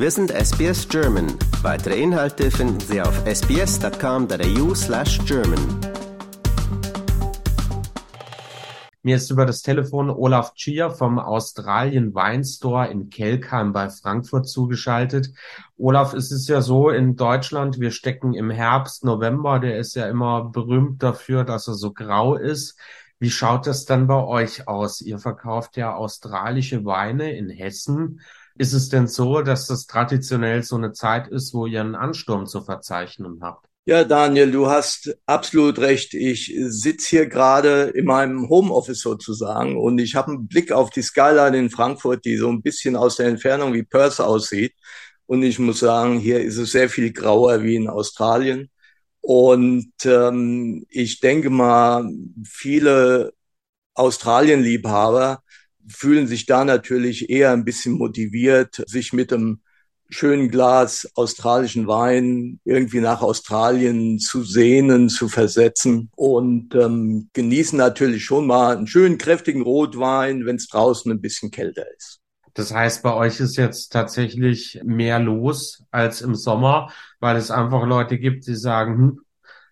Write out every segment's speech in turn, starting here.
Wir sind SBS German. Weitere Inhalte finden Sie auf sbs.com.au slash German. Mir ist über das Telefon Olaf Chia vom Australien Wine Store in Kelkheim bei Frankfurt zugeschaltet. Olaf, es ist ja so in Deutschland, wir stecken im Herbst, November, der ist ja immer berühmt dafür, dass er so grau ist. Wie schaut das dann bei euch aus? Ihr verkauft ja australische Weine in Hessen. Ist es denn so, dass das traditionell so eine Zeit ist, wo ihr einen Ansturm zu verzeichnen habt? Ja, Daniel, du hast absolut recht. Ich sitze hier gerade in meinem Homeoffice sozusagen und ich habe einen Blick auf die Skyline in Frankfurt, die so ein bisschen aus der Entfernung wie Perth aussieht. Und ich muss sagen, hier ist es sehr viel grauer wie in Australien. Und ähm, ich denke mal, viele Australien-Liebhaber fühlen sich da natürlich eher ein bisschen motiviert, sich mit einem schönen Glas australischen Wein irgendwie nach Australien zu sehnen, zu versetzen und ähm, genießen natürlich schon mal einen schönen kräftigen Rotwein, wenn es draußen ein bisschen kälter ist. Das heißt, bei euch ist jetzt tatsächlich mehr los als im Sommer, weil es einfach Leute gibt, die sagen, hm,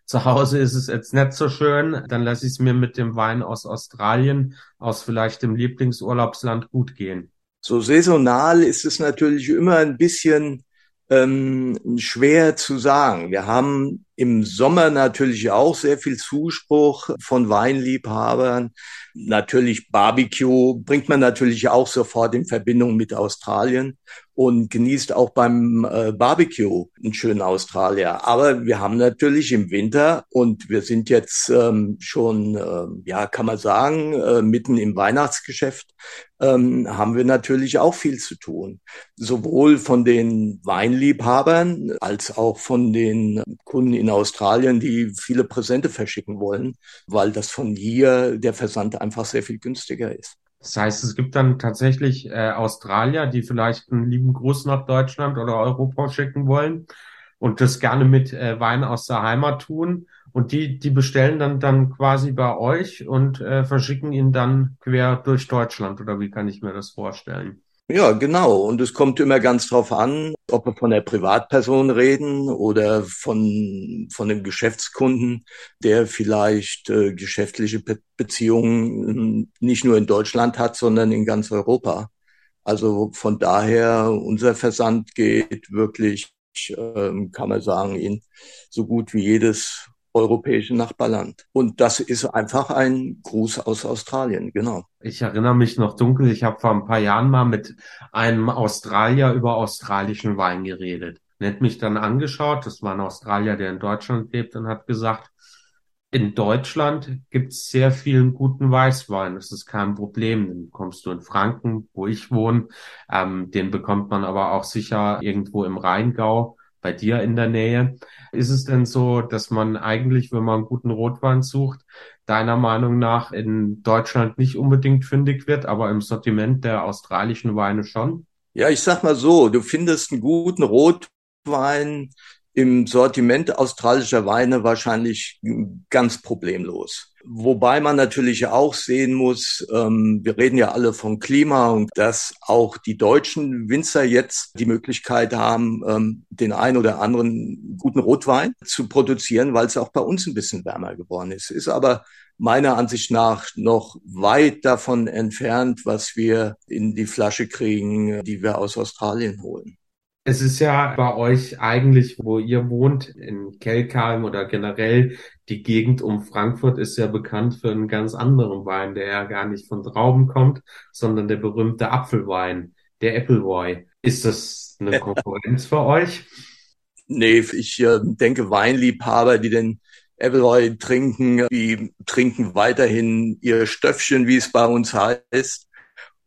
zu Hause ist es jetzt nicht so schön, dann lasse ich es mir mit dem Wein aus Australien, aus vielleicht dem Lieblingsurlaubsland gut gehen. So saisonal ist es natürlich immer ein bisschen ähm, schwer zu sagen. Wir haben im Sommer natürlich auch sehr viel Zuspruch von Weinliebhabern. Natürlich Barbecue bringt man natürlich auch sofort in Verbindung mit Australien und genießt auch beim äh, Barbecue einen schönen Australier. Aber wir haben natürlich im Winter und wir sind jetzt ähm, schon, äh, ja, kann man sagen, äh, mitten im Weihnachtsgeschäft, ähm, haben wir natürlich auch viel zu tun. Sowohl von den Weinliebhabern als auch von den Kunden in Australien, die viele Präsente verschicken wollen, weil das von hier der Versand einfach sehr viel günstiger ist. Das heißt, es gibt dann tatsächlich äh, Australier, die vielleicht einen lieben Gruß nach Deutschland oder Europa schicken wollen und das gerne mit äh, Wein aus der Heimat tun. Und die, die bestellen dann, dann quasi bei euch und äh, verschicken ihn dann quer durch Deutschland. Oder wie kann ich mir das vorstellen? Ja, genau. Und es kommt immer ganz drauf an, ob wir von der Privatperson reden oder von, von dem Geschäftskunden, der vielleicht äh, geschäftliche Be Beziehungen hm, nicht nur in Deutschland hat, sondern in ganz Europa. Also von daher, unser Versand geht wirklich, äh, kann man sagen, in so gut wie jedes europäische Nachbarland. Und das ist einfach ein Gruß aus Australien, genau. Ich erinnere mich noch dunkel, ich habe vor ein paar Jahren mal mit einem Australier über australischen Wein geredet. Er hat mich dann angeschaut, das war ein Australier, der in Deutschland lebt und hat gesagt, in Deutschland gibt es sehr vielen guten Weißwein. Das ist kein Problem. Den kommst du in Franken, wo ich wohne. Ähm, den bekommt man aber auch sicher irgendwo im Rheingau bei dir in der Nähe. Ist es denn so, dass man eigentlich, wenn man einen guten Rotwein sucht, deiner Meinung nach in Deutschland nicht unbedingt fündig wird, aber im Sortiment der australischen Weine schon? Ja, ich sag mal so, du findest einen guten Rotwein im Sortiment australischer Weine wahrscheinlich ganz problemlos. Wobei man natürlich auch sehen muss, ähm, wir reden ja alle von Klima und dass auch die deutschen Winzer jetzt die Möglichkeit haben, ähm, den ein oder anderen guten Rotwein zu produzieren, weil es auch bei uns ein bisschen wärmer geworden ist. Ist aber meiner Ansicht nach noch weit davon entfernt, was wir in die Flasche kriegen, die wir aus Australien holen. Es ist ja bei euch eigentlich, wo ihr wohnt, in Kelkheim oder generell die Gegend um Frankfurt ist ja bekannt für einen ganz anderen Wein, der ja gar nicht von Trauben kommt, sondern der berühmte Apfelwein, der Appleboy. Ist das eine Konkurrenz für euch? Nee, ich äh, denke, Weinliebhaber, die den Appleboy trinken, die trinken weiterhin ihr Stöffchen, wie es bei uns heißt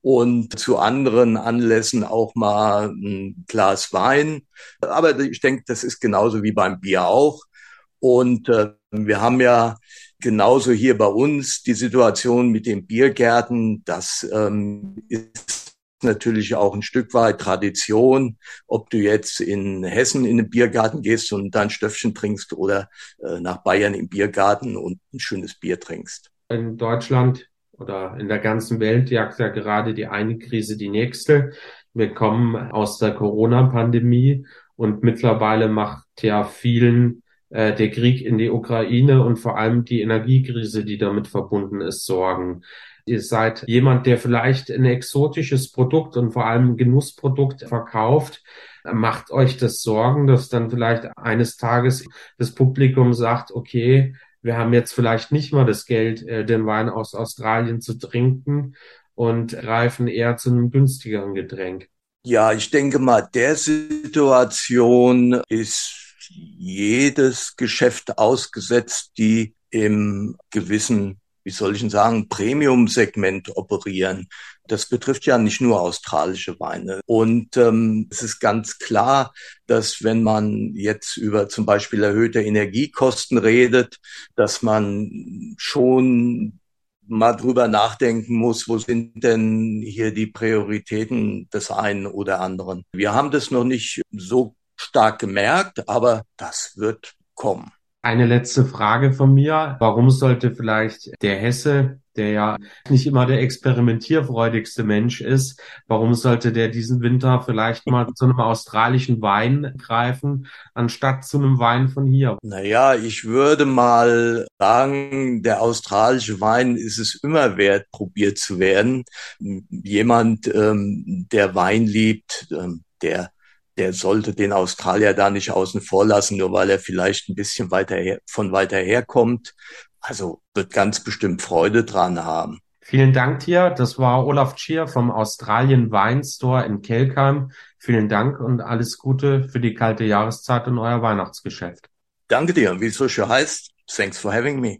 und zu anderen Anlässen auch mal ein Glas Wein. Aber ich denke, das ist genauso wie beim Bier auch. Und äh, wir haben ja genauso hier bei uns die Situation mit den Biergärten. Das ähm, ist natürlich auch ein Stück weit Tradition, ob du jetzt in Hessen in den Biergarten gehst und dein Stöffchen trinkst oder äh, nach Bayern im Biergarten und ein schönes Bier trinkst. In Deutschland oder in der ganzen Welt jagt ja gerade die eine Krise die nächste. Wir kommen aus der Corona-Pandemie und mittlerweile macht ja vielen äh, der Krieg in die Ukraine und vor allem die Energiekrise, die damit verbunden ist, Sorgen. Ihr seid jemand, der vielleicht ein exotisches Produkt und vor allem ein Genussprodukt verkauft. Macht euch das Sorgen, dass dann vielleicht eines Tages das Publikum sagt, okay, wir haben jetzt vielleicht nicht mal das Geld, äh, den Wein aus Australien zu trinken und greifen eher zu einem günstigeren Getränk. Ja, ich denke mal, der Situation ist jedes Geschäft ausgesetzt, die im gewissen, wie soll ich denn sagen, Premium-Segment operieren. Das betrifft ja nicht nur australische Weine. Und ähm, es ist ganz klar, dass wenn man jetzt über zum Beispiel erhöhte Energiekosten redet, dass man schon mal drüber nachdenken muss, wo sind denn hier die Prioritäten des einen oder anderen. Wir haben das noch nicht so stark gemerkt, aber das wird kommen. Eine letzte Frage von mir. Warum sollte vielleicht der Hesse, der ja nicht immer der experimentierfreudigste Mensch ist, warum sollte der diesen Winter vielleicht mal zu einem australischen Wein greifen, anstatt zu einem Wein von hier? Naja, ich würde mal sagen, der australische Wein ist es immer wert, probiert zu werden. Jemand, ähm, der Wein liebt, ähm, der der sollte den Australier da nicht außen vor lassen, nur weil er vielleicht ein bisschen weiter her, von weiter her kommt. Also wird ganz bestimmt Freude dran haben. Vielen Dank dir. Das war Olaf Tschier vom Australien Wine Store in Kelkheim. Vielen Dank und alles Gute für die kalte Jahreszeit und euer Weihnachtsgeschäft. Danke dir. Und wie es so schön heißt, thanks for having me.